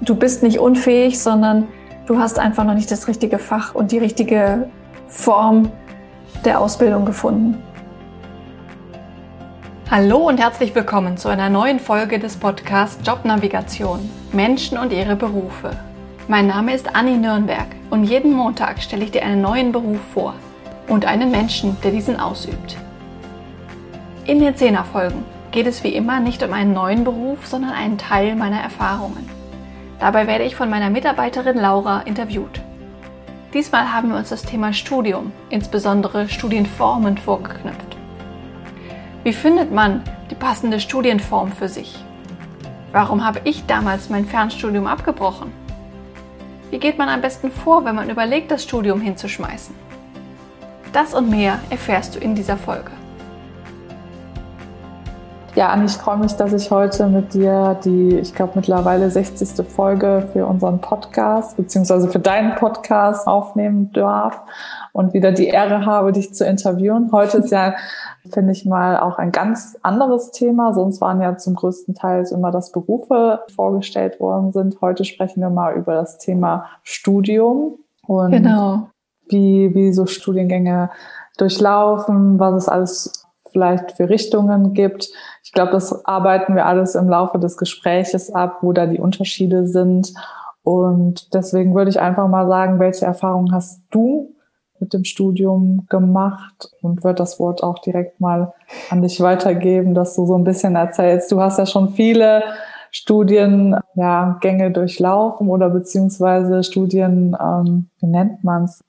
du bist nicht unfähig, sondern du hast einfach noch nicht das richtige Fach und die richtige Form der Ausbildung gefunden. Hallo und herzlich willkommen zu einer neuen Folge des Podcasts Jobnavigation Menschen und ihre Berufe. Mein Name ist Anni Nürnberg und jeden Montag stelle ich dir einen neuen Beruf vor und einen Menschen, der diesen ausübt. In den Zehnerfolgen geht es wie immer nicht um einen neuen Beruf, sondern einen Teil meiner Erfahrungen. Dabei werde ich von meiner Mitarbeiterin Laura interviewt. Diesmal haben wir uns das Thema Studium, insbesondere Studienformen, vorgeknüpft. Wie findet man die passende Studienform für sich? Warum habe ich damals mein Fernstudium abgebrochen? Wie geht man am besten vor, wenn man überlegt, das Studium hinzuschmeißen? Das und mehr erfährst du in dieser Folge. Ja, Anni, ich freue mich, dass ich heute mit dir die, ich glaube, mittlerweile 60. Folge für unseren Podcast beziehungsweise für deinen Podcast aufnehmen darf und wieder die Ehre habe, dich zu interviewen. Heute ist ja, finde ich mal, auch ein ganz anderes Thema. Sonst waren ja zum größten Teil immer, dass Berufe vorgestellt worden sind. Heute sprechen wir mal über das Thema Studium und genau. wie, wie so Studiengänge durchlaufen, was es alles vielleicht für Richtungen gibt. Ich glaube, das arbeiten wir alles im Laufe des Gespräches ab, wo da die Unterschiede sind. Und deswegen würde ich einfach mal sagen, welche Erfahrungen hast du mit dem Studium gemacht und würde das Wort auch direkt mal an dich weitergeben, dass du so ein bisschen erzählst. Du hast ja schon viele Studiengänge ja, durchlaufen oder beziehungsweise Studien, ähm, wie nennt man es?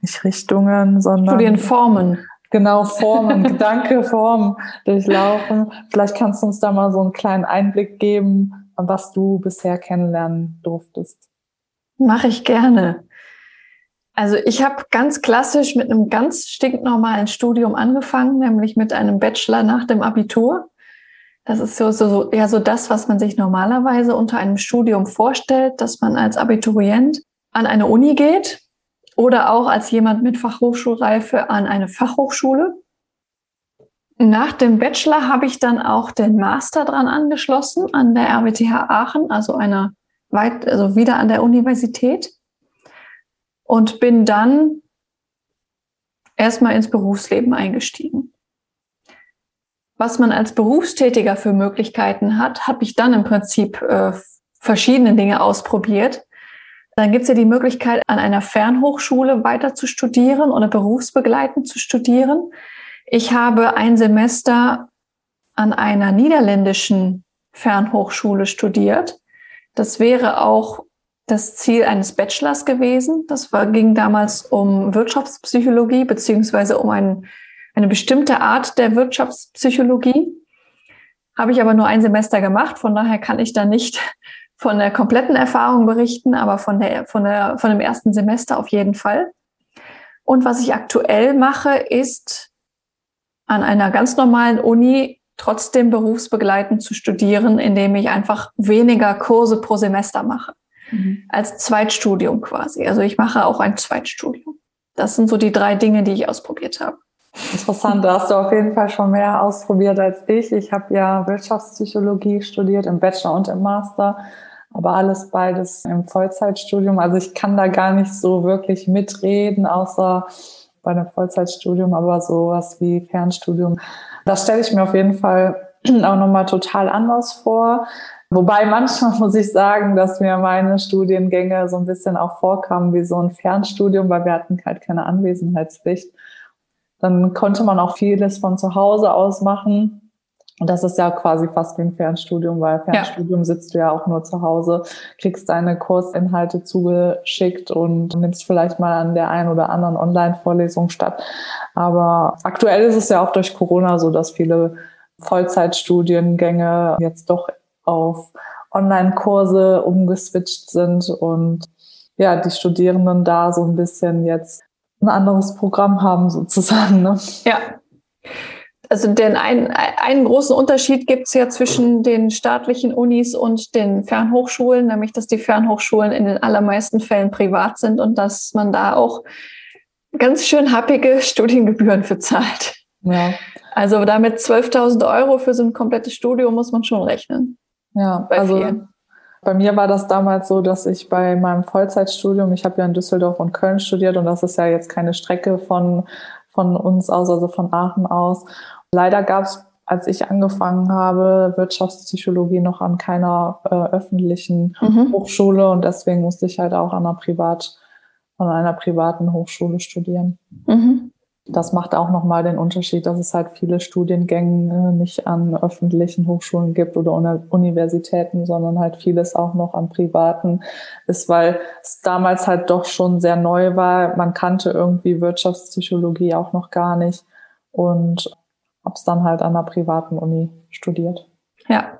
Nicht Richtungen, sondern Studienformen. Genau, Formen, Gedanke, Formen durchlaufen. Vielleicht kannst du uns da mal so einen kleinen Einblick geben, was du bisher kennenlernen durftest. Mache ich gerne. Also ich habe ganz klassisch mit einem ganz stinknormalen Studium angefangen, nämlich mit einem Bachelor nach dem Abitur. Das ist so, so, ja, so das, was man sich normalerweise unter einem Studium vorstellt, dass man als Abiturient an eine Uni geht oder auch als jemand mit Fachhochschulreife an eine Fachhochschule. Nach dem Bachelor habe ich dann auch den Master dran angeschlossen an der RWTH Aachen, also einer weit, also wieder an der Universität und bin dann erstmal ins Berufsleben eingestiegen. Was man als Berufstätiger für Möglichkeiten hat, habe ich dann im Prinzip äh, verschiedene Dinge ausprobiert. Dann gibt es ja die Möglichkeit, an einer Fernhochschule weiter zu studieren oder berufsbegleitend zu studieren. Ich habe ein Semester an einer niederländischen Fernhochschule studiert. Das wäre auch das Ziel eines Bachelors gewesen. Das war, ging damals um Wirtschaftspsychologie beziehungsweise um ein, eine bestimmte Art der Wirtschaftspsychologie. Habe ich aber nur ein Semester gemacht, von daher kann ich da nicht von der kompletten Erfahrung berichten, aber von, der, von, der, von dem ersten Semester auf jeden Fall. Und was ich aktuell mache, ist an einer ganz normalen Uni trotzdem berufsbegleitend zu studieren, indem ich einfach weniger Kurse pro Semester mache. Mhm. Als Zweitstudium quasi. Also ich mache auch ein Zweitstudium. Das sind so die drei Dinge, die ich ausprobiert habe. Interessant, da hast du auf jeden Fall schon mehr ausprobiert als ich. Ich habe ja Wirtschaftspsychologie studiert im Bachelor und im Master, aber alles beides im Vollzeitstudium. Also ich kann da gar nicht so wirklich mitreden, außer bei einem Vollzeitstudium, aber sowas wie Fernstudium. Das stelle ich mir auf jeden Fall auch nochmal total anders vor. Wobei manchmal muss ich sagen, dass mir meine Studiengänge so ein bisschen auch vorkamen wie so ein Fernstudium, weil wir hatten halt keine Anwesenheitspflicht. Dann konnte man auch vieles von zu Hause aus machen. Und das ist ja quasi fast wie ein Fernstudium, weil Fernstudium ja. sitzt du ja auch nur zu Hause, kriegst deine Kursinhalte zugeschickt und nimmst vielleicht mal an der einen oder anderen Online-Vorlesung statt. Aber aktuell ist es ja auch durch Corona so, dass viele Vollzeitstudiengänge jetzt doch auf Online-Kurse umgeswitcht sind und ja, die Studierenden da so ein bisschen jetzt ein anderes Programm haben sozusagen. Ne? Ja. Also den einen, einen großen Unterschied gibt es ja zwischen den staatlichen Unis und den Fernhochschulen, nämlich dass die Fernhochschulen in den allermeisten Fällen privat sind und dass man da auch ganz schön happige Studiengebühren für zahlt. Ja. Also damit 12.000 Euro für so ein komplettes Studium muss man schon rechnen. Ja, also vielen. Bei mir war das damals so, dass ich bei meinem Vollzeitstudium, ich habe ja in Düsseldorf und Köln studiert und das ist ja jetzt keine Strecke von, von uns aus, also von Aachen aus. Leider gab es, als ich angefangen habe, Wirtschaftspsychologie noch an keiner äh, öffentlichen mhm. Hochschule und deswegen musste ich halt auch an einer Privat, an einer privaten Hochschule studieren. Mhm das macht auch nochmal den Unterschied, dass es halt viele Studiengänge nicht an öffentlichen Hochschulen gibt oder Universitäten, sondern halt vieles auch noch an privaten ist, weil es damals halt doch schon sehr neu war. Man kannte irgendwie Wirtschaftspsychologie auch noch gar nicht und habe es dann halt an einer privaten Uni studiert. Ja.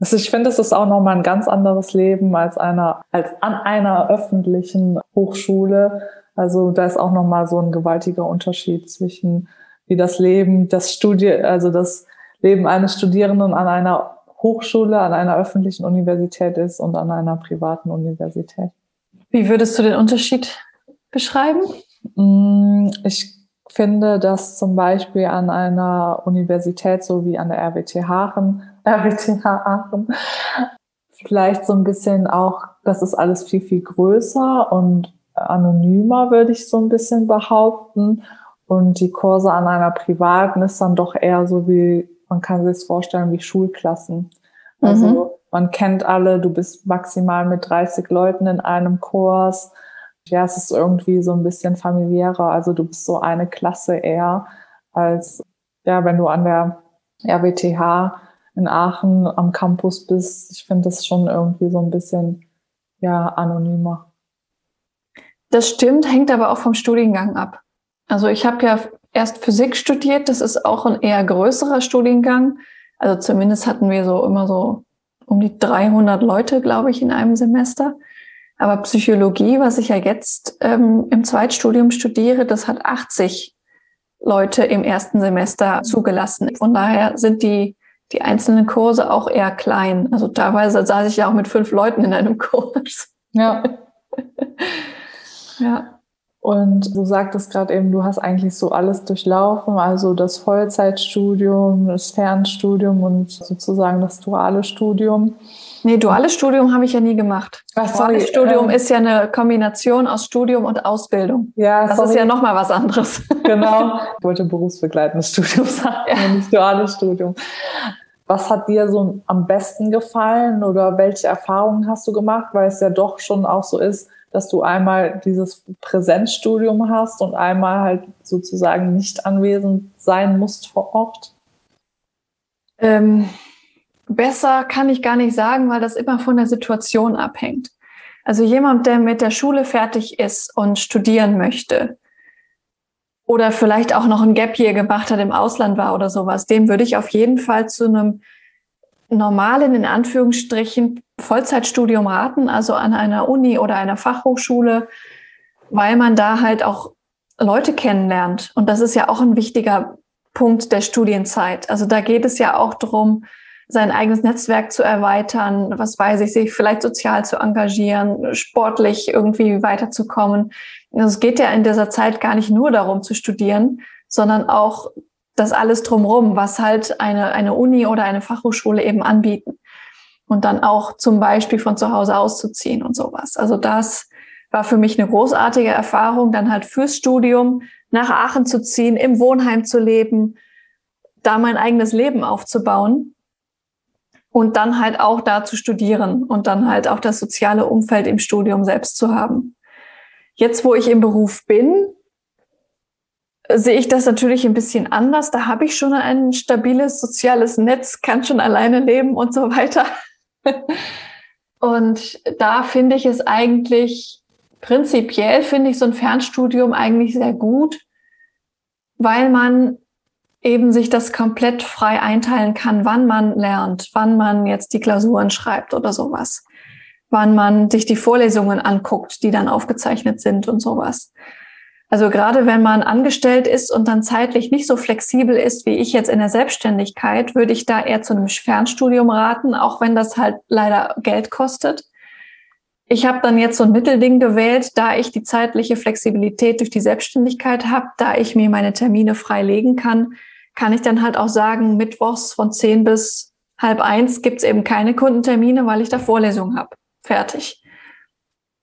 Also ich finde, es ist auch nochmal ein ganz anderes Leben als einer, als an einer öffentlichen Hochschule also da ist auch nochmal so ein gewaltiger Unterschied zwischen wie das Leben, das Studie, also das Leben eines Studierenden an einer Hochschule, an einer öffentlichen Universität ist und an einer privaten Universität. Wie würdest du den Unterschied beschreiben? Mm, ich finde, dass zum Beispiel an einer Universität, so wie an der RWTH Aachen, RWTH Aachen, vielleicht so ein bisschen auch, das ist alles viel, viel größer und anonymer, würde ich so ein bisschen behaupten. Und die Kurse an einer privaten ist dann doch eher so wie, man kann sich das vorstellen, wie Schulklassen. Also mhm. man kennt alle, du bist maximal mit 30 Leuten in einem Kurs. Ja, es ist irgendwie so ein bisschen familiärer. Also du bist so eine Klasse eher als, ja, wenn du an der RWTH in Aachen am Campus bist. Ich finde das schon irgendwie so ein bisschen, ja, anonymer. Das stimmt, hängt aber auch vom Studiengang ab. Also ich habe ja erst Physik studiert, das ist auch ein eher größerer Studiengang. Also zumindest hatten wir so immer so um die 300 Leute, glaube ich, in einem Semester. Aber Psychologie, was ich ja jetzt ähm, im Zweitstudium studiere, das hat 80 Leute im ersten Semester zugelassen. Von daher sind die, die einzelnen Kurse auch eher klein. Also teilweise saß ich ja auch mit fünf Leuten in einem Kurs. Ja. Ja. Und du sagtest gerade eben, du hast eigentlich so alles durchlaufen, also das Vollzeitstudium, das Fernstudium und sozusagen das duale Studium. Nee, duales Studium habe ich ja nie gemacht. Ach, sorry. Duales Studium ähm, ist ja eine Kombination aus Studium und Ausbildung. Ja, das sorry. ist ja nochmal was anderes. Genau. Ich wollte berufsbegleitendes Studium sagen, ja. nicht duales Studium. Was hat dir so am besten gefallen oder welche Erfahrungen hast du gemacht? Weil es ja doch schon auch so ist, dass du einmal dieses Präsenzstudium hast und einmal halt sozusagen nicht anwesend sein musst vor Ort? Ähm, besser kann ich gar nicht sagen, weil das immer von der Situation abhängt. Also jemand, der mit der Schule fertig ist und studieren möchte oder vielleicht auch noch ein Gap Year gemacht hat, im Ausland war oder sowas, dem würde ich auf jeden Fall zu einem normalen, in Anführungsstrichen, Vollzeitstudium raten, also an einer Uni oder einer Fachhochschule, weil man da halt auch Leute kennenlernt. Und das ist ja auch ein wichtiger Punkt der Studienzeit. Also da geht es ja auch darum, sein eigenes Netzwerk zu erweitern, was weiß ich, sich vielleicht sozial zu engagieren, sportlich irgendwie weiterzukommen. Also es geht ja in dieser Zeit gar nicht nur darum zu studieren, sondern auch das alles drumherum, was halt eine, eine Uni oder eine Fachhochschule eben anbieten. Und dann auch zum Beispiel von zu Hause auszuziehen und sowas. Also das war für mich eine großartige Erfahrung, dann halt fürs Studium nach Aachen zu ziehen, im Wohnheim zu leben, da mein eigenes Leben aufzubauen und dann halt auch da zu studieren und dann halt auch das soziale Umfeld im Studium selbst zu haben. Jetzt, wo ich im Beruf bin, sehe ich das natürlich ein bisschen anders. Da habe ich schon ein stabiles soziales Netz, kann schon alleine leben und so weiter. Und da finde ich es eigentlich, prinzipiell finde ich so ein Fernstudium eigentlich sehr gut, weil man eben sich das komplett frei einteilen kann, wann man lernt, wann man jetzt die Klausuren schreibt oder sowas, wann man sich die Vorlesungen anguckt, die dann aufgezeichnet sind und sowas. Also gerade wenn man angestellt ist und dann zeitlich nicht so flexibel ist wie ich jetzt in der Selbstständigkeit, würde ich da eher zu einem Fernstudium raten, auch wenn das halt leider Geld kostet. Ich habe dann jetzt so ein Mittelding gewählt, da ich die zeitliche Flexibilität durch die Selbstständigkeit habe, da ich mir meine Termine frei legen kann, kann ich dann halt auch sagen, mittwochs von 10 bis halb eins gibt's eben keine Kundentermine, weil ich da Vorlesungen habe. fertig.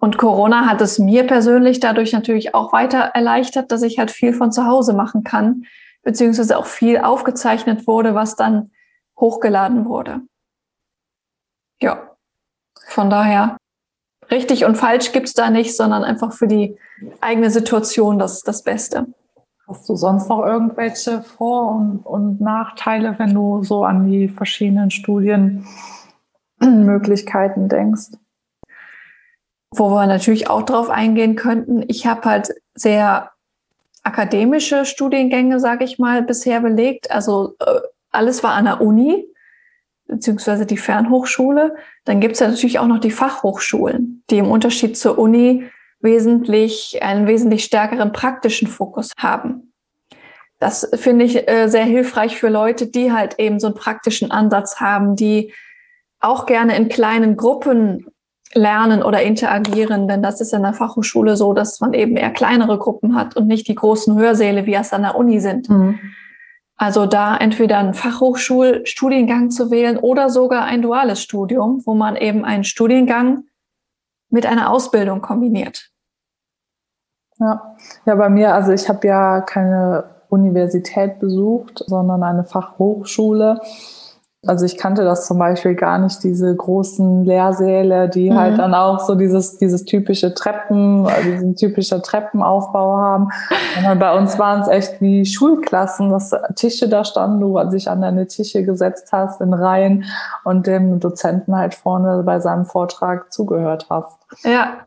Und Corona hat es mir persönlich dadurch natürlich auch weiter erleichtert, dass ich halt viel von zu Hause machen kann, beziehungsweise auch viel aufgezeichnet wurde, was dann hochgeladen wurde. Ja, von daher richtig und falsch gibt's da nicht, sondern einfach für die eigene Situation das, das Beste. Hast du sonst noch irgendwelche Vor- und, und Nachteile, wenn du so an die verschiedenen Studienmöglichkeiten denkst? Wo wir natürlich auch drauf eingehen könnten. Ich habe halt sehr akademische Studiengänge, sage ich mal, bisher belegt. Also äh, alles war an der Uni, beziehungsweise die Fernhochschule. Dann gibt es ja natürlich auch noch die Fachhochschulen, die im Unterschied zur Uni wesentlich, einen wesentlich stärkeren praktischen Fokus haben. Das finde ich äh, sehr hilfreich für Leute, die halt eben so einen praktischen Ansatz haben, die auch gerne in kleinen Gruppen lernen oder interagieren, denn das ist in der Fachhochschule so, dass man eben eher kleinere Gruppen hat und nicht die großen Hörsäle, wie es an der Uni sind. Mhm. Also da entweder einen Fachhochschulstudiengang zu wählen oder sogar ein duales Studium, wo man eben einen Studiengang mit einer Ausbildung kombiniert. Ja, ja bei mir, also ich habe ja keine Universität besucht, sondern eine Fachhochschule. Also ich kannte das zum Beispiel gar nicht, diese großen Lehrsäle, die mhm. halt dann auch so dieses, dieses typische Treppen, diesen typischer Treppenaufbau haben. Und bei uns waren es echt wie Schulklassen, dass Tische da standen, du sich an deine Tische gesetzt hast in Reihen und dem Dozenten halt vorne bei seinem Vortrag zugehört hast. Ja,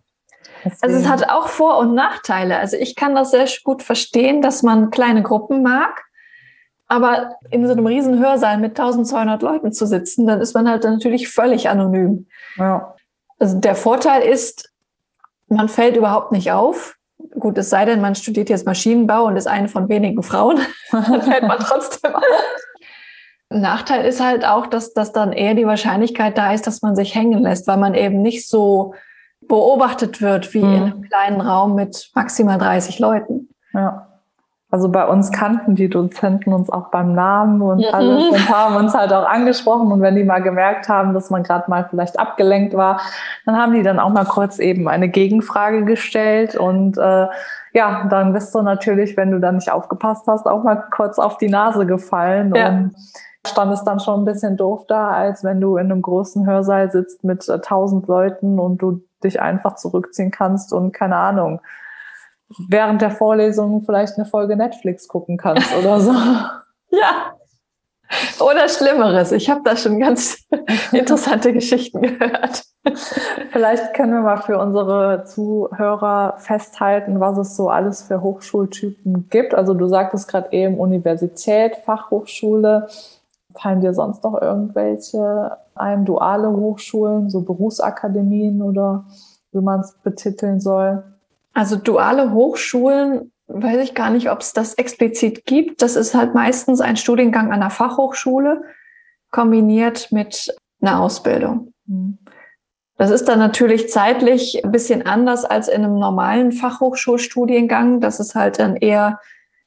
Deswegen. Also es hat auch Vor- und Nachteile. Also ich kann das sehr gut verstehen, dass man kleine Gruppen mag. Aber in so einem riesen Hörsaal mit 1200 Leuten zu sitzen, dann ist man halt natürlich völlig anonym. Ja. Also der Vorteil ist, man fällt überhaupt nicht auf. Gut, es sei denn, man studiert jetzt Maschinenbau und ist eine von wenigen Frauen, dann fällt man trotzdem auf. Nachteil ist halt auch, dass, dass dann eher die Wahrscheinlichkeit da ist, dass man sich hängen lässt, weil man eben nicht so beobachtet wird wie mhm. in einem kleinen Raum mit maximal 30 Leuten. Ja. Also bei uns kannten die Dozenten uns auch beim Namen und mhm. alles und haben uns halt auch angesprochen. Und wenn die mal gemerkt haben, dass man gerade mal vielleicht abgelenkt war, dann haben die dann auch mal kurz eben eine Gegenfrage gestellt. Und äh, ja, dann bist du natürlich, wenn du da nicht aufgepasst hast, auch mal kurz auf die Nase gefallen. Ja. Und stand es dann schon ein bisschen doof da, als wenn du in einem großen Hörsaal sitzt mit äh, tausend Leuten und du dich einfach zurückziehen kannst und keine Ahnung, während der Vorlesung vielleicht eine Folge Netflix gucken kannst oder so. ja. Oder Schlimmeres. Ich habe da schon ganz interessante Geschichten gehört. Vielleicht können wir mal für unsere Zuhörer festhalten, was es so alles für Hochschultypen gibt. Also du sagtest gerade eben Universität, Fachhochschule. Fallen dir sonst noch irgendwelche ein, duale Hochschulen, so Berufsakademien oder wie man es betiteln soll? Also duale Hochschulen, weiß ich gar nicht, ob es das explizit gibt. Das ist halt meistens ein Studiengang an der Fachhochschule kombiniert mit einer Ausbildung. Mhm. Das ist dann natürlich zeitlich ein bisschen anders als in einem normalen Fachhochschulstudiengang, dass es halt dann eher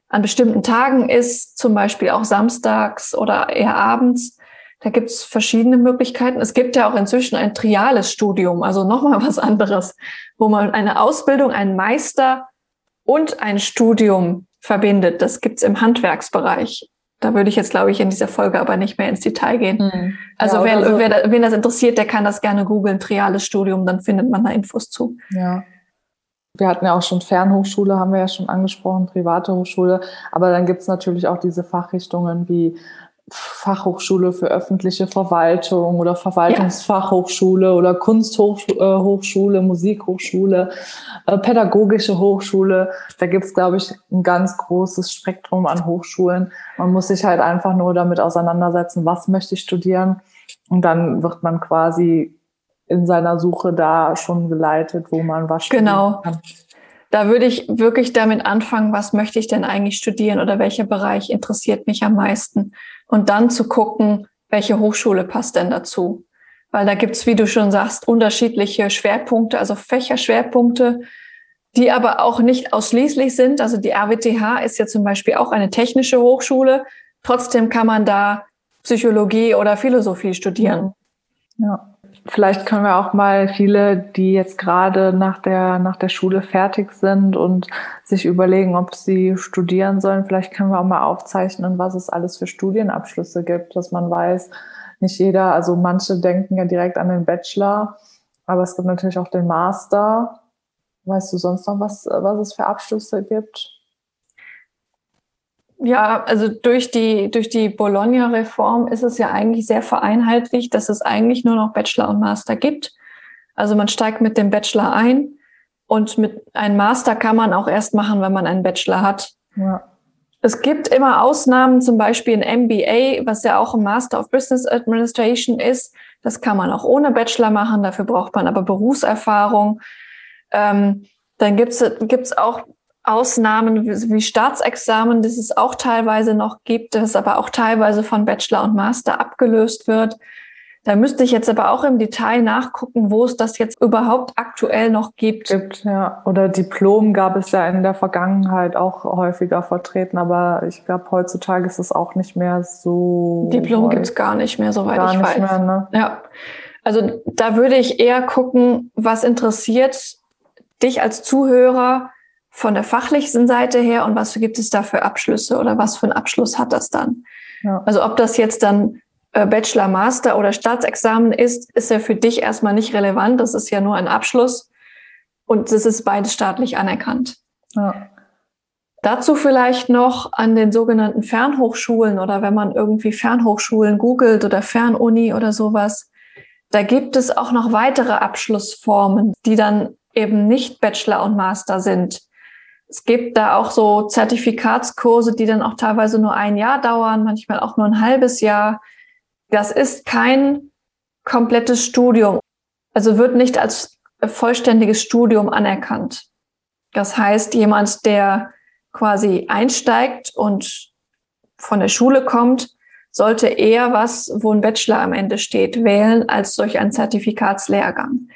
an bestimmten Tagen ist, zum Beispiel auch samstags oder eher abends. Da gibt es verschiedene Möglichkeiten. Es gibt ja auch inzwischen ein triales Studium, also nochmal was anderes, wo man eine Ausbildung, einen Meister und ein Studium verbindet. Das gibt's im Handwerksbereich. Da würde ich jetzt, glaube ich, in dieser Folge aber nicht mehr ins Detail gehen. Hm. Also ja, wer, so. wer, wen das interessiert, der kann das gerne googeln, triales Studium, dann findet man da Infos zu. Ja. Wir hatten ja auch schon Fernhochschule, haben wir ja schon angesprochen, private Hochschule. Aber dann gibt's natürlich auch diese Fachrichtungen wie Fachhochschule für öffentliche Verwaltung oder Verwaltungsfachhochschule ja. oder Kunsthochschule, Musikhochschule, äh, pädagogische Hochschule. Da gibt's, glaube ich, ein ganz großes Spektrum an Hochschulen. Man muss sich halt einfach nur damit auseinandersetzen, was möchte ich studieren. Und dann wird man quasi in seiner Suche da schon geleitet, wo man was genau. kann. Da würde ich wirklich damit anfangen, was möchte ich denn eigentlich studieren oder welcher Bereich interessiert mich am meisten und dann zu gucken, welche Hochschule passt denn dazu. Weil da gibt's, wie du schon sagst, unterschiedliche Schwerpunkte, also Fächerschwerpunkte, die aber auch nicht ausschließlich sind. Also die RWTH ist ja zum Beispiel auch eine technische Hochschule. Trotzdem kann man da Psychologie oder Philosophie studieren. Ja. Vielleicht können wir auch mal viele, die jetzt gerade nach der, nach der Schule fertig sind und sich überlegen, ob sie studieren sollen, vielleicht können wir auch mal aufzeichnen, was es alles für Studienabschlüsse gibt, dass man weiß, nicht jeder, also manche denken ja direkt an den Bachelor, aber es gibt natürlich auch den Master. Weißt du sonst noch, was, was es für Abschlüsse gibt? Ja, also durch die, durch die Bologna-Reform ist es ja eigentlich sehr vereinheitlicht, dass es eigentlich nur noch Bachelor und Master gibt. Also man steigt mit dem Bachelor ein und mit einem Master kann man auch erst machen, wenn man einen Bachelor hat. Ja. Es gibt immer Ausnahmen, zum Beispiel ein MBA, was ja auch ein Master of Business Administration ist. Das kann man auch ohne Bachelor machen, dafür braucht man aber Berufserfahrung. Ähm, dann gibt's gibt's auch Ausnahmen wie Staatsexamen, das es auch teilweise noch gibt, das aber auch teilweise von Bachelor und Master abgelöst wird. Da müsste ich jetzt aber auch im Detail nachgucken, wo es das jetzt überhaupt aktuell noch gibt. Gibt, ja. Oder Diplom gab es ja in der Vergangenheit auch häufiger vertreten, aber ich glaube, heutzutage ist es auch nicht mehr so. Diplom gibt es gar nicht mehr, soweit gar ich nicht weiß. Mehr, ne? Ja. Also da würde ich eher gucken, was interessiert dich als Zuhörer von der fachlichen Seite her und was gibt es da für Abschlüsse oder was für einen Abschluss hat das dann? Ja. Also ob das jetzt dann äh, Bachelor, Master oder Staatsexamen ist, ist ja für dich erstmal nicht relevant. Das ist ja nur ein Abschluss und das ist beides staatlich anerkannt. Ja. Dazu vielleicht noch an den sogenannten Fernhochschulen oder wenn man irgendwie Fernhochschulen googelt oder Fernuni oder sowas. Da gibt es auch noch weitere Abschlussformen, die dann eben nicht Bachelor und Master sind. Es gibt da auch so Zertifikatskurse, die dann auch teilweise nur ein Jahr dauern, manchmal auch nur ein halbes Jahr. Das ist kein komplettes Studium. Also wird nicht als vollständiges Studium anerkannt. Das heißt, jemand, der quasi einsteigt und von der Schule kommt, sollte eher was, wo ein Bachelor am Ende steht, wählen als solch ein Zertifikatslehrgang.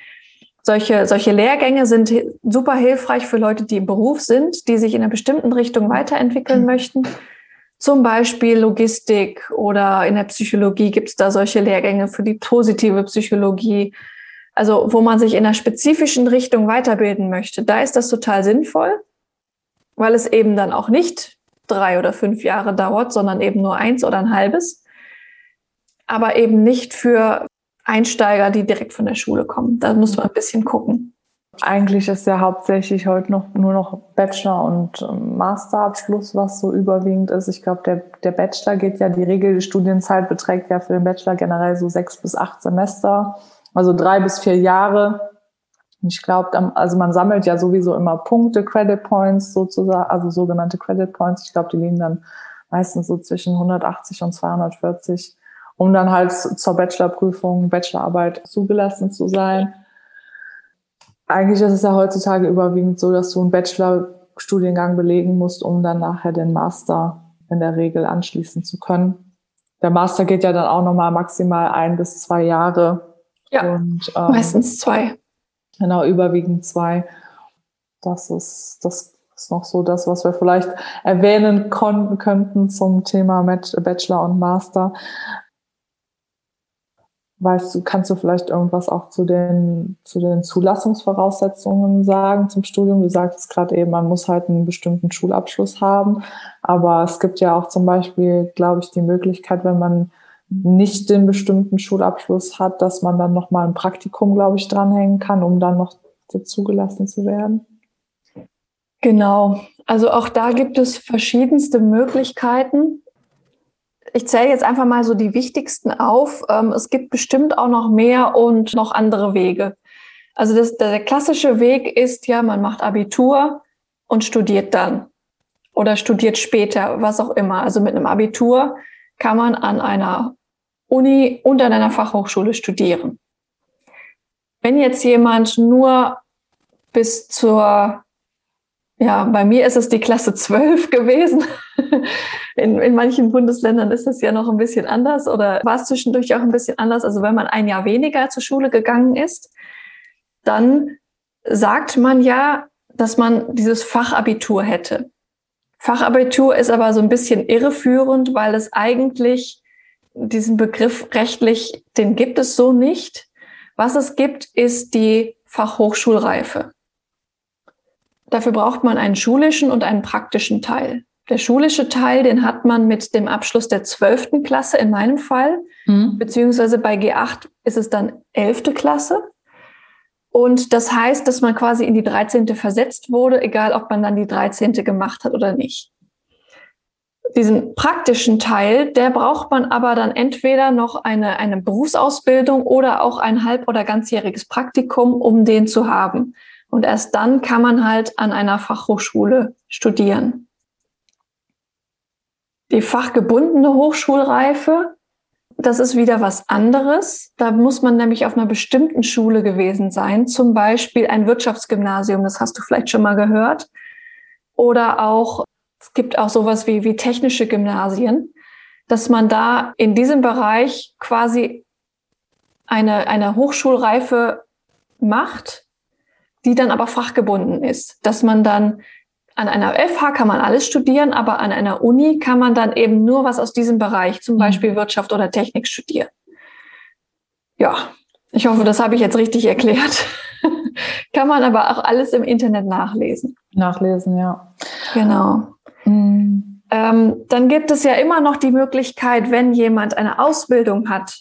Solche, solche Lehrgänge sind super hilfreich für Leute, die im Beruf sind, die sich in einer bestimmten Richtung weiterentwickeln mhm. möchten zum Beispiel Logistik oder in der Psychologie gibt es da solche Lehrgänge für die positive Psychologie. Also wo man sich in einer spezifischen Richtung weiterbilden möchte, da ist das total sinnvoll, weil es eben dann auch nicht drei oder fünf Jahre dauert, sondern eben nur eins oder ein halbes. Aber eben nicht für Einsteiger, die direkt von der Schule kommen. Da muss man ein bisschen gucken. Eigentlich ist ja hauptsächlich heute noch nur noch Bachelor und ähm, Masterabschluss, was so überwiegend ist. Ich glaube, der, der Bachelor geht ja, die Regel Studienzeit beträgt ja für den Bachelor generell so sechs bis acht Semester, also drei bis vier Jahre. Ich glaube, also man sammelt ja sowieso immer Punkte, Credit Points sozusagen, also sogenannte Credit Points. Ich glaube, die liegen dann meistens so zwischen 180 und 240, um dann halt zur Bachelorprüfung, Bachelorarbeit zugelassen zu sein eigentlich ist es ja heutzutage überwiegend so, dass du einen Bachelorstudiengang belegen musst, um dann nachher den Master in der Regel anschließen zu können. Der Master geht ja dann auch nochmal maximal ein bis zwei Jahre. Ja, und, ähm, meistens zwei. Genau, überwiegend zwei. Das ist, das ist noch so das, was wir vielleicht erwähnen konnten, könnten zum Thema Bachelor und Master. Weißt du, kannst du vielleicht irgendwas auch zu den, zu den Zulassungsvoraussetzungen sagen zum Studium? Du sagtest gerade eben, man muss halt einen bestimmten Schulabschluss haben. Aber es gibt ja auch zum Beispiel, glaube ich, die Möglichkeit, wenn man nicht den bestimmten Schulabschluss hat, dass man dann nochmal ein Praktikum, glaube ich, dranhängen kann, um dann noch zugelassen zu werden. Genau. Also auch da gibt es verschiedenste Möglichkeiten ich zähle jetzt einfach mal so die wichtigsten auf. Ähm, es gibt bestimmt auch noch mehr und noch andere Wege. Also das, der klassische Weg ist ja, man macht Abitur und studiert dann oder studiert später, was auch immer. Also mit einem Abitur kann man an einer Uni und an einer Fachhochschule studieren. Wenn jetzt jemand nur bis zur ja, bei mir ist es die Klasse 12 gewesen. In, in manchen Bundesländern ist es ja noch ein bisschen anders oder war es zwischendurch auch ein bisschen anders. Also wenn man ein Jahr weniger zur Schule gegangen ist, dann sagt man ja, dass man dieses Fachabitur hätte. Fachabitur ist aber so ein bisschen irreführend, weil es eigentlich diesen Begriff rechtlich, den gibt es so nicht, Was es gibt, ist die Fachhochschulreife. Dafür braucht man einen schulischen und einen praktischen Teil. Der schulische Teil, den hat man mit dem Abschluss der 12. Klasse in meinem Fall, mhm. beziehungsweise bei G8 ist es dann 11. Klasse. Und das heißt, dass man quasi in die 13. versetzt wurde, egal ob man dann die 13. gemacht hat oder nicht. Diesen praktischen Teil, der braucht man aber dann entweder noch eine, eine Berufsausbildung oder auch ein halb- oder ganzjähriges Praktikum, um den zu haben. Und erst dann kann man halt an einer Fachhochschule studieren. Die fachgebundene Hochschulreife, das ist wieder was anderes. Da muss man nämlich auf einer bestimmten Schule gewesen sein, zum Beispiel ein Wirtschaftsgymnasium, das hast du vielleicht schon mal gehört. Oder auch, es gibt auch sowas wie, wie technische Gymnasien, dass man da in diesem Bereich quasi eine, eine Hochschulreife macht, die dann aber fachgebunden ist. Dass man dann an einer FH kann man alles studieren, aber an einer Uni kann man dann eben nur was aus diesem Bereich, zum mhm. Beispiel Wirtschaft oder Technik studieren. Ja, ich hoffe, das habe ich jetzt richtig erklärt. kann man aber auch alles im Internet nachlesen. Nachlesen, ja. Genau. Mhm. Ähm, dann gibt es ja immer noch die Möglichkeit, wenn jemand eine Ausbildung hat,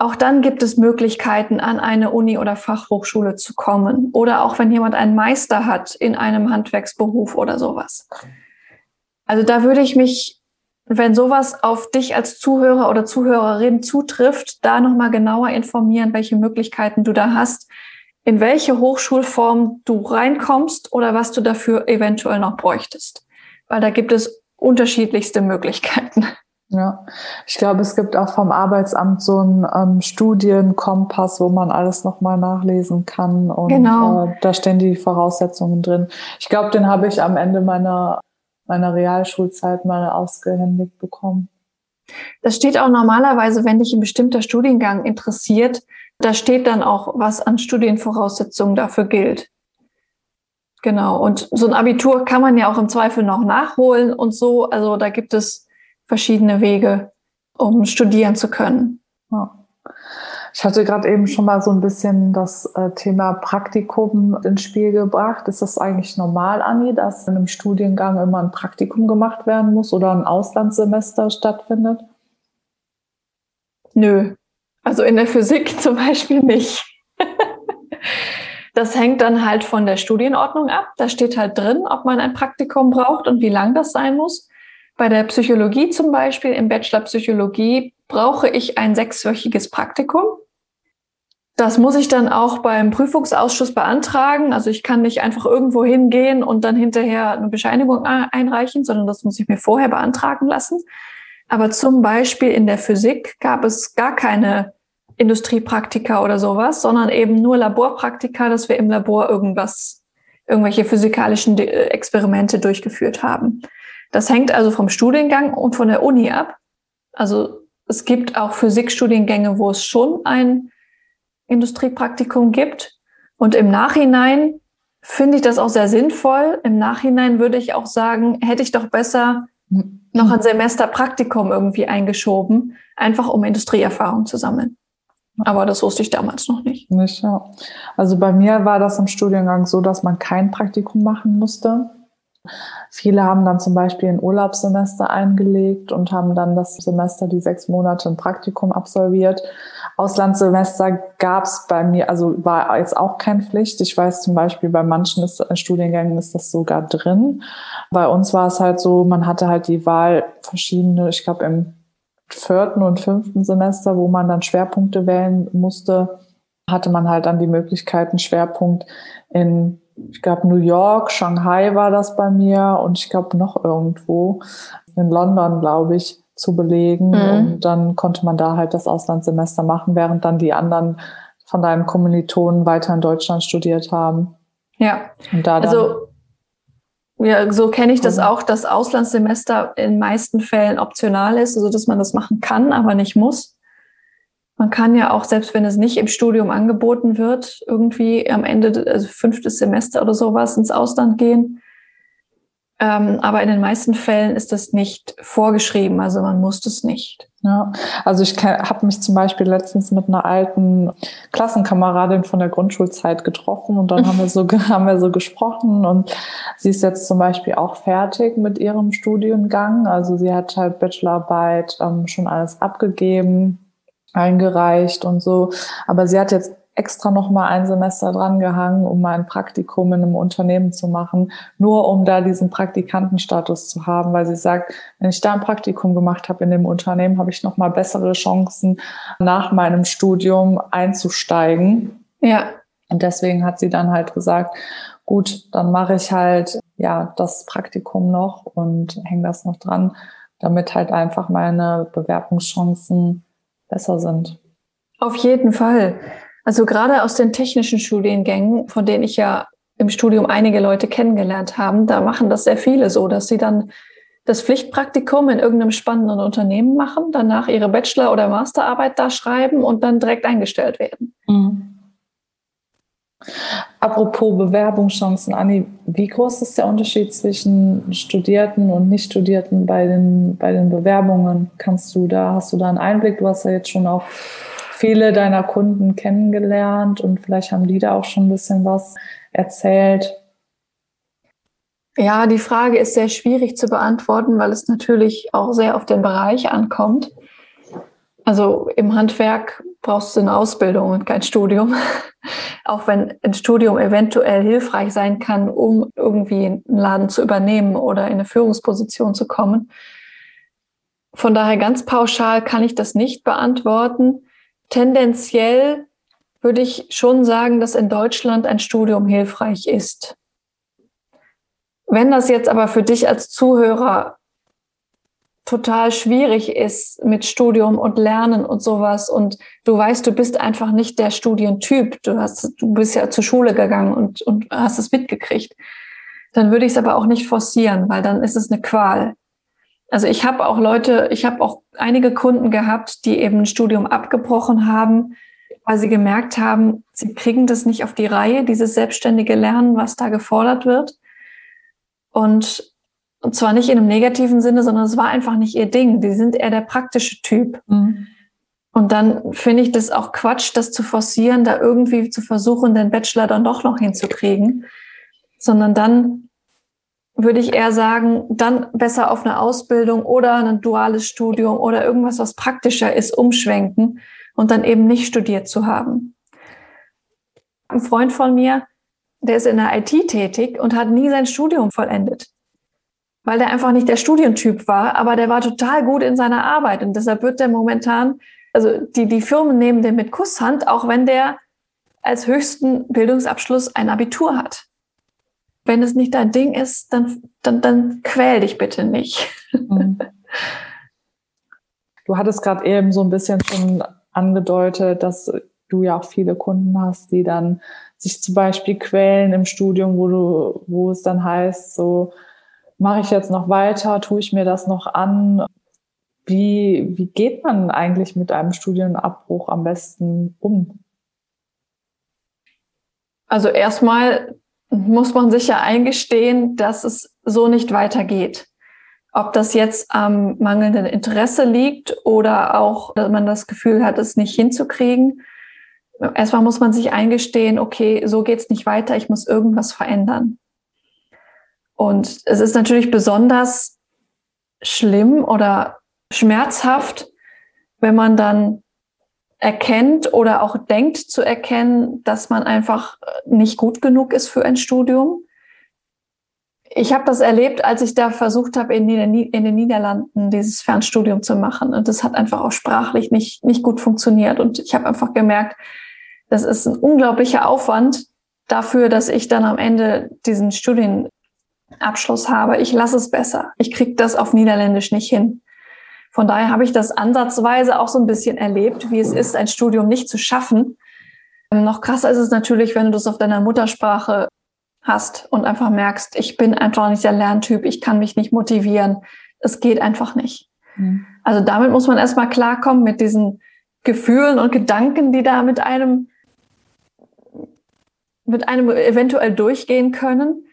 auch dann gibt es Möglichkeiten, an eine Uni oder Fachhochschule zu kommen. Oder auch wenn jemand einen Meister hat in einem Handwerksberuf oder sowas. Also da würde ich mich, wenn sowas auf dich als Zuhörer oder Zuhörerin zutrifft, da nochmal genauer informieren, welche Möglichkeiten du da hast, in welche Hochschulform du reinkommst oder was du dafür eventuell noch bräuchtest. Weil da gibt es unterschiedlichste Möglichkeiten. Ja, ich glaube, es gibt auch vom Arbeitsamt so einen ähm, Studienkompass, wo man alles nochmal nachlesen kann. Und genau. äh, da stehen die Voraussetzungen drin. Ich glaube, den habe ich am Ende meiner, meiner Realschulzeit mal ausgehändigt bekommen. Das steht auch normalerweise, wenn dich ein bestimmter Studiengang interessiert, da steht dann auch, was an Studienvoraussetzungen dafür gilt. Genau. Und so ein Abitur kann man ja auch im Zweifel noch nachholen und so. Also da gibt es verschiedene Wege, um studieren zu können. Ja. Ich hatte gerade eben schon mal so ein bisschen das äh, Thema Praktikum ins Spiel gebracht. Ist das eigentlich normal, Anni, dass in einem Studiengang immer ein Praktikum gemacht werden muss oder ein Auslandssemester stattfindet? Nö. Also in der Physik zum Beispiel nicht. das hängt dann halt von der Studienordnung ab. Da steht halt drin, ob man ein Praktikum braucht und wie lang das sein muss. Bei der Psychologie zum Beispiel, im Bachelor Psychologie, brauche ich ein sechswöchiges Praktikum. Das muss ich dann auch beim Prüfungsausschuss beantragen. Also ich kann nicht einfach irgendwo hingehen und dann hinterher eine Bescheinigung einreichen, sondern das muss ich mir vorher beantragen lassen. Aber zum Beispiel in der Physik gab es gar keine Industriepraktika oder sowas, sondern eben nur Laborpraktika, dass wir im Labor irgendwas, irgendwelche physikalischen Experimente durchgeführt haben. Das hängt also vom Studiengang und von der Uni ab. Also es gibt auch Physikstudiengänge, wo es schon ein Industriepraktikum gibt. Und im Nachhinein finde ich das auch sehr sinnvoll. Im Nachhinein würde ich auch sagen, hätte ich doch besser noch ein Semester Praktikum irgendwie eingeschoben, einfach um Industrieerfahrung zu sammeln. Aber das wusste ich damals noch nicht. Nicht, ja. Also bei mir war das im Studiengang so, dass man kein Praktikum machen musste. Viele haben dann zum Beispiel ein Urlaubssemester eingelegt und haben dann das Semester, die sechs Monate ein Praktikum absolviert. Auslandssemester gab es bei mir, also war jetzt auch keine Pflicht. Ich weiß zum Beispiel, bei manchen ist, äh, Studiengängen ist das sogar drin. Bei uns war es halt so, man hatte halt die Wahl verschiedene, ich glaube im vierten und fünften Semester, wo man dann Schwerpunkte wählen musste, hatte man halt dann die Möglichkeit, einen Schwerpunkt in ich glaube, New York, Shanghai war das bei mir und ich glaube noch irgendwo in London, glaube ich, zu belegen. Mhm. Und dann konnte man da halt das Auslandssemester machen, während dann die anderen von deinen Kommilitonen weiter in Deutschland studiert haben. Ja. Und da also ja, so kenne ich das auch, dass Auslandssemester in meisten Fällen optional ist, also dass man das machen kann, aber nicht muss. Man kann ja auch, selbst wenn es nicht im Studium angeboten wird, irgendwie am Ende, also fünftes Semester oder sowas ins Ausland gehen. Ähm, aber in den meisten Fällen ist das nicht vorgeschrieben, also man muss das nicht. Ja, also ich habe mich zum Beispiel letztens mit einer alten Klassenkameradin von der Grundschulzeit getroffen und dann haben wir so haben wir so gesprochen und sie ist jetzt zum Beispiel auch fertig mit ihrem Studiengang. Also sie hat halt Bachelorarbeit ähm, schon alles abgegeben, eingereicht und so, aber sie hat jetzt extra noch mal ein Semester dran gehangen, um mein Praktikum in einem Unternehmen zu machen, nur um da diesen Praktikantenstatus zu haben, weil sie sagt, wenn ich da ein Praktikum gemacht habe in dem Unternehmen, habe ich noch mal bessere Chancen nach meinem Studium einzusteigen. Ja. Und deswegen hat sie dann halt gesagt, gut, dann mache ich halt ja das Praktikum noch und hänge das noch dran, damit halt einfach meine Bewerbungschancen besser sind. Auf jeden Fall. Also gerade aus den technischen Studiengängen, von denen ich ja im Studium einige Leute kennengelernt haben, da machen das sehr viele so, dass sie dann das Pflichtpraktikum in irgendeinem spannenden Unternehmen machen, danach ihre Bachelor- oder Masterarbeit da schreiben und dann direkt eingestellt werden. Mhm. Apropos Bewerbungschancen, Anni, wie groß ist der Unterschied zwischen Studierten und Nicht-Studierten bei den, bei den Bewerbungen? Kannst du da, hast du da einen Einblick? Du hast ja jetzt schon auch viele deiner Kunden kennengelernt und vielleicht haben die da auch schon ein bisschen was erzählt. Ja, die Frage ist sehr schwierig zu beantworten, weil es natürlich auch sehr auf den Bereich ankommt. Also im Handwerk brauchst du eine Ausbildung und kein Studium. auch wenn ein Studium eventuell hilfreich sein kann, um irgendwie einen Laden zu übernehmen oder in eine Führungsposition zu kommen. Von daher ganz pauschal kann ich das nicht beantworten tendenziell würde ich schon sagen, dass in Deutschland ein Studium hilfreich ist. Wenn das jetzt aber für dich als Zuhörer total schwierig ist mit Studium und Lernen und sowas und du weißt, du bist einfach nicht der Studientyp, du hast, du bist ja zur Schule gegangen und, und hast es mitgekriegt, dann würde ich es aber auch nicht forcieren, weil dann ist es eine Qual. Also ich habe auch Leute, ich habe auch einige Kunden gehabt, die eben ein Studium abgebrochen haben, weil sie gemerkt haben, sie kriegen das nicht auf die Reihe, dieses selbstständige Lernen, was da gefordert wird. Und, und zwar nicht in einem negativen Sinne, sondern es war einfach nicht ihr Ding. Die sind eher der praktische Typ. Mhm. Und dann finde ich das auch Quatsch, das zu forcieren, da irgendwie zu versuchen, den Bachelor dann doch noch hinzukriegen, sondern dann würde ich eher sagen, dann besser auf eine Ausbildung oder ein duales Studium oder irgendwas, was praktischer ist, umschwenken und dann eben nicht studiert zu haben. Ein Freund von mir, der ist in der IT tätig und hat nie sein Studium vollendet, weil der einfach nicht der Studientyp war, aber der war total gut in seiner Arbeit und deshalb wird der momentan, also die, die Firmen nehmen den mit Kusshand, auch wenn der als höchsten Bildungsabschluss ein Abitur hat wenn es nicht dein Ding ist, dann, dann, dann quäl dich bitte nicht. Mhm. Du hattest gerade eben so ein bisschen schon angedeutet, dass du ja auch viele Kunden hast, die dann sich zum Beispiel quälen im Studium, wo du, wo es dann heißt, so mache ich jetzt noch weiter, tue ich mir das noch an. Wie, wie geht man eigentlich mit einem Studienabbruch am besten um? Also erstmal muss man sich ja eingestehen, dass es so nicht weitergeht. Ob das jetzt am mangelnden Interesse liegt oder auch, dass man das Gefühl hat, es nicht hinzukriegen. Erstmal muss man sich eingestehen, okay, so geht's nicht weiter, ich muss irgendwas verändern. Und es ist natürlich besonders schlimm oder schmerzhaft, wenn man dann erkennt oder auch denkt zu erkennen, dass man einfach nicht gut genug ist für ein Studium. Ich habe das erlebt, als ich da versucht habe, in, in, den Niederlanden dieses Fernstudium zu machen. Und das hat einfach auch sprachlich nicht, nicht gut funktioniert. Und ich habe einfach gemerkt, das ist ein unglaublicher Aufwand dafür, dass ich dann am Ende diesen Studienabschluss habe. Ich lasse es besser. Ich kriege das auf Niederländisch nicht hin. Von daher habe ich das ansatzweise auch so ein bisschen erlebt, wie es ist, ein Studium nicht zu schaffen. Ähm, noch krasser ist es natürlich, wenn du das auf deiner Muttersprache hast und einfach merkst, ich bin einfach nicht der Lerntyp, ich kann mich nicht motivieren. Es geht einfach nicht. Mhm. Also damit muss man erstmal klarkommen mit diesen Gefühlen und Gedanken, die da mit einem, mit einem eventuell durchgehen können.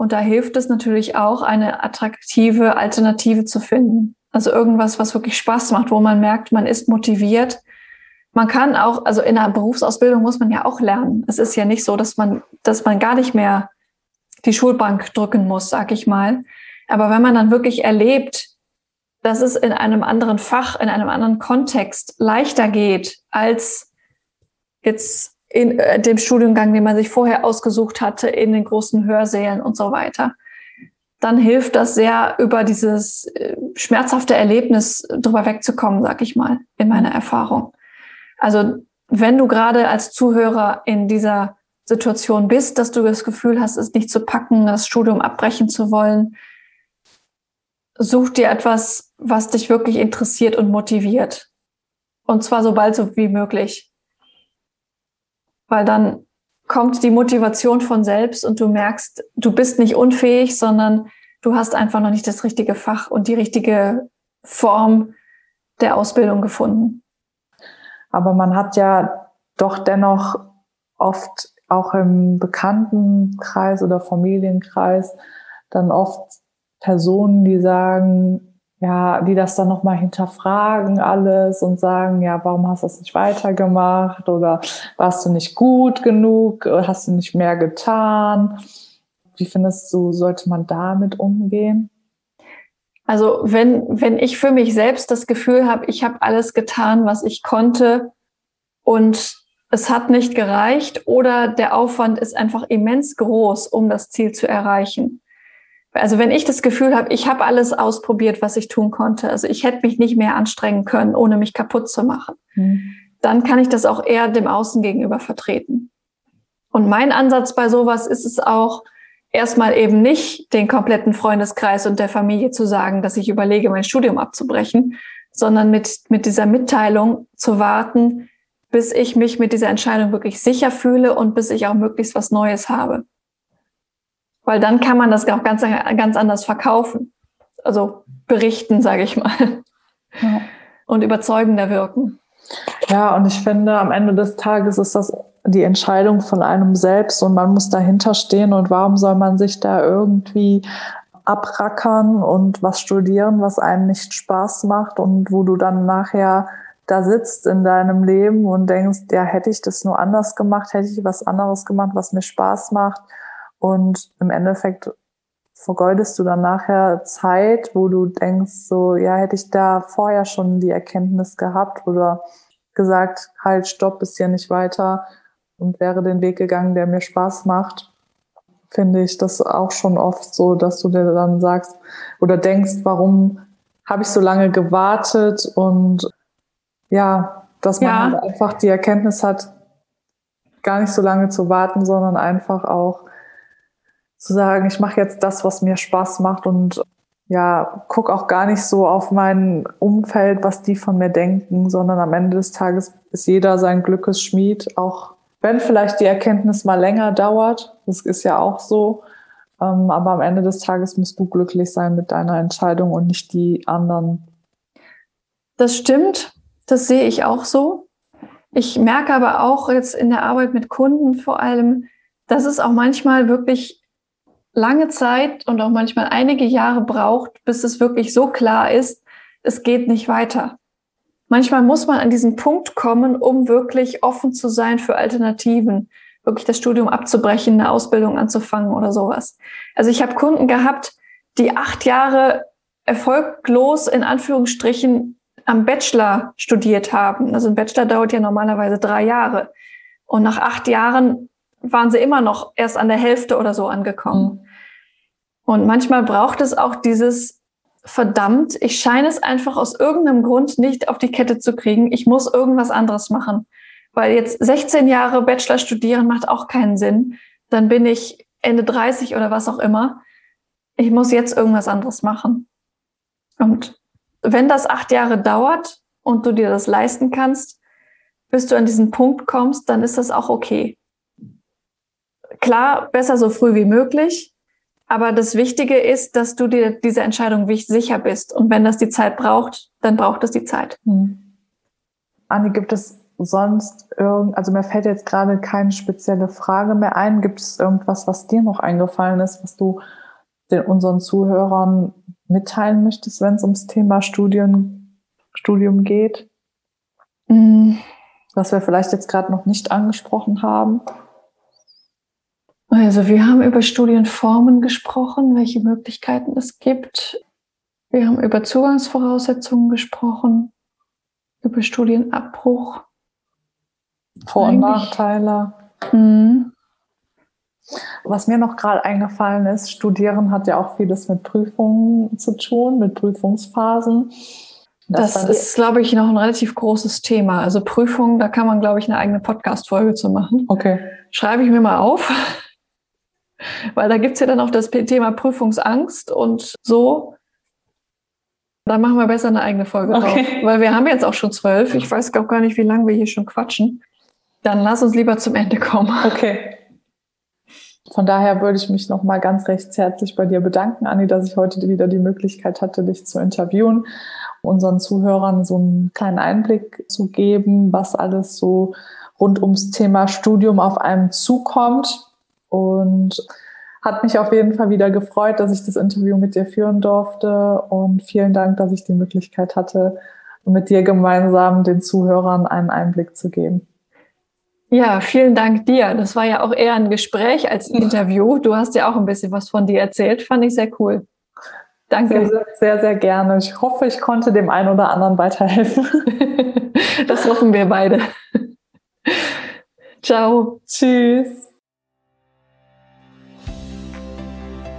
Und da hilft es natürlich auch, eine attraktive Alternative zu finden. Also irgendwas, was wirklich Spaß macht, wo man merkt, man ist motiviert. Man kann auch, also in einer Berufsausbildung muss man ja auch lernen. Es ist ja nicht so, dass man, dass man gar nicht mehr die Schulbank drücken muss, sag ich mal. Aber wenn man dann wirklich erlebt, dass es in einem anderen Fach, in einem anderen Kontext leichter geht als jetzt in äh, dem Studiengang, den man sich vorher ausgesucht hatte, in den großen Hörsälen und so weiter, dann hilft das sehr, über dieses äh, schmerzhafte Erlebnis drüber wegzukommen, sag ich mal, in meiner Erfahrung. Also wenn du gerade als Zuhörer in dieser Situation bist, dass du das Gefühl hast, es nicht zu packen, das Studium abbrechen zu wollen, such dir etwas, was dich wirklich interessiert und motiviert. Und zwar so bald so wie möglich. Weil dann kommt die Motivation von selbst und du merkst, du bist nicht unfähig, sondern du hast einfach noch nicht das richtige Fach und die richtige Form der Ausbildung gefunden. Aber man hat ja doch dennoch oft auch im Bekanntenkreis oder Familienkreis dann oft Personen, die sagen, ja, die das dann nochmal hinterfragen alles und sagen, ja, warum hast du das nicht weitergemacht oder warst du nicht gut genug, hast du nicht mehr getan? Wie findest du, sollte man damit umgehen? Also wenn, wenn ich für mich selbst das Gefühl habe, ich habe alles getan, was ich konnte und es hat nicht gereicht oder der Aufwand ist einfach immens groß, um das Ziel zu erreichen, also wenn ich das Gefühl habe, ich habe alles ausprobiert, was ich tun konnte, also ich hätte mich nicht mehr anstrengen können, ohne mich kaputt zu machen, mhm. dann kann ich das auch eher dem Außen gegenüber vertreten. Und mein Ansatz bei sowas ist es auch, erstmal eben nicht den kompletten Freundeskreis und der Familie zu sagen, dass ich überlege, mein Studium abzubrechen, sondern mit, mit dieser Mitteilung zu warten, bis ich mich mit dieser Entscheidung wirklich sicher fühle und bis ich auch möglichst was Neues habe. Weil dann kann man das auch ganz, ganz anders verkaufen. Also berichten, sage ich mal. Ja. Und überzeugender wirken. Ja, und ich finde, am Ende des Tages ist das die Entscheidung von einem selbst und man muss dahinter stehen und warum soll man sich da irgendwie abrackern und was studieren, was einem nicht Spaß macht und wo du dann nachher da sitzt in deinem Leben und denkst, ja, hätte ich das nur anders gemacht, hätte ich was anderes gemacht, was mir Spaß macht und im Endeffekt vergeudest du dann nachher Zeit, wo du denkst, so, ja, hätte ich da vorher schon die Erkenntnis gehabt oder gesagt, halt, stopp, bis hier nicht weiter und wäre den Weg gegangen, der mir Spaß macht, finde ich das auch schon oft so, dass du dir dann sagst oder denkst, warum habe ich so lange gewartet und ja, dass man ja. halt einfach die Erkenntnis hat, gar nicht so lange zu warten, sondern einfach auch zu sagen, ich mache jetzt das, was mir Spaß macht und ja, guck auch gar nicht so auf mein Umfeld, was die von mir denken, sondern am Ende des Tages ist jeder sein Glückes Schmied, auch wenn vielleicht die Erkenntnis mal länger dauert, das ist ja auch so, ähm, aber am Ende des Tages musst du glücklich sein mit deiner Entscheidung und nicht die anderen. Das stimmt, das sehe ich auch so. Ich merke aber auch jetzt in der Arbeit mit Kunden vor allem, dass es auch manchmal wirklich lange Zeit und auch manchmal einige Jahre braucht, bis es wirklich so klar ist, es geht nicht weiter. Manchmal muss man an diesen Punkt kommen, um wirklich offen zu sein für Alternativen, wirklich das Studium abzubrechen, eine Ausbildung anzufangen oder sowas. Also ich habe Kunden gehabt, die acht Jahre erfolglos in Anführungsstrichen am Bachelor studiert haben. Also ein Bachelor dauert ja normalerweise drei Jahre. Und nach acht Jahren waren sie immer noch erst an der Hälfte oder so angekommen. Mhm. Und manchmal braucht es auch dieses verdammt, ich scheine es einfach aus irgendeinem Grund nicht auf die Kette zu kriegen. Ich muss irgendwas anderes machen. Weil jetzt 16 Jahre Bachelor studieren macht auch keinen Sinn. Dann bin ich Ende 30 oder was auch immer. Ich muss jetzt irgendwas anderes machen. Und wenn das acht Jahre dauert und du dir das leisten kannst, bis du an diesen Punkt kommst, dann ist das auch okay klar, besser so früh wie möglich. Aber das Wichtige ist, dass du dir diese Entscheidung sicher bist. Und wenn das die Zeit braucht, dann braucht es die Zeit. Hm. Anni, gibt es sonst irgend, also mir fällt jetzt gerade keine spezielle Frage mehr ein. Gibt es irgendwas, was dir noch eingefallen ist, was du den unseren Zuhörern mitteilen möchtest, wenn es ums Thema Studien, Studium geht? Mhm. Was wir vielleicht jetzt gerade noch nicht angesprochen haben? Also wir haben über Studienformen gesprochen, welche Möglichkeiten es gibt. Wir haben über Zugangsvoraussetzungen gesprochen, über Studienabbruch. Vor- und Nachteile. Mhm. Was mir noch gerade eingefallen ist, Studieren hat ja auch vieles mit Prüfungen zu tun, mit Prüfungsphasen. Das, das ist, glaube ich, noch ein relativ großes Thema. Also Prüfungen, da kann man, glaube ich, eine eigene Podcast-Folge zu machen. Okay. Schreibe ich mir mal auf. Weil da gibt es ja dann auch das Thema Prüfungsangst und so. Da machen wir besser eine eigene Folge okay. drauf. Weil wir haben jetzt auch schon zwölf. Ich weiß auch gar nicht, wie lange wir hier schon quatschen. Dann lass uns lieber zum Ende kommen. Okay. Von daher würde ich mich nochmal ganz recht herzlich bei dir bedanken, Anni, dass ich heute wieder die Möglichkeit hatte, dich zu interviewen, unseren Zuhörern so einen kleinen Einblick zu geben, was alles so rund ums Thema Studium auf einem zukommt. Und hat mich auf jeden Fall wieder gefreut, dass ich das Interview mit dir führen durfte. Und vielen Dank, dass ich die Möglichkeit hatte, mit dir gemeinsam den Zuhörern einen Einblick zu geben. Ja, vielen Dank dir. Das war ja auch eher ein Gespräch als ein Interview. Du hast ja auch ein bisschen was von dir erzählt. Fand ich sehr cool. Danke. Sehr, sehr, sehr gerne. Ich hoffe, ich konnte dem einen oder anderen weiterhelfen. das hoffen wir beide. Ciao. Tschüss.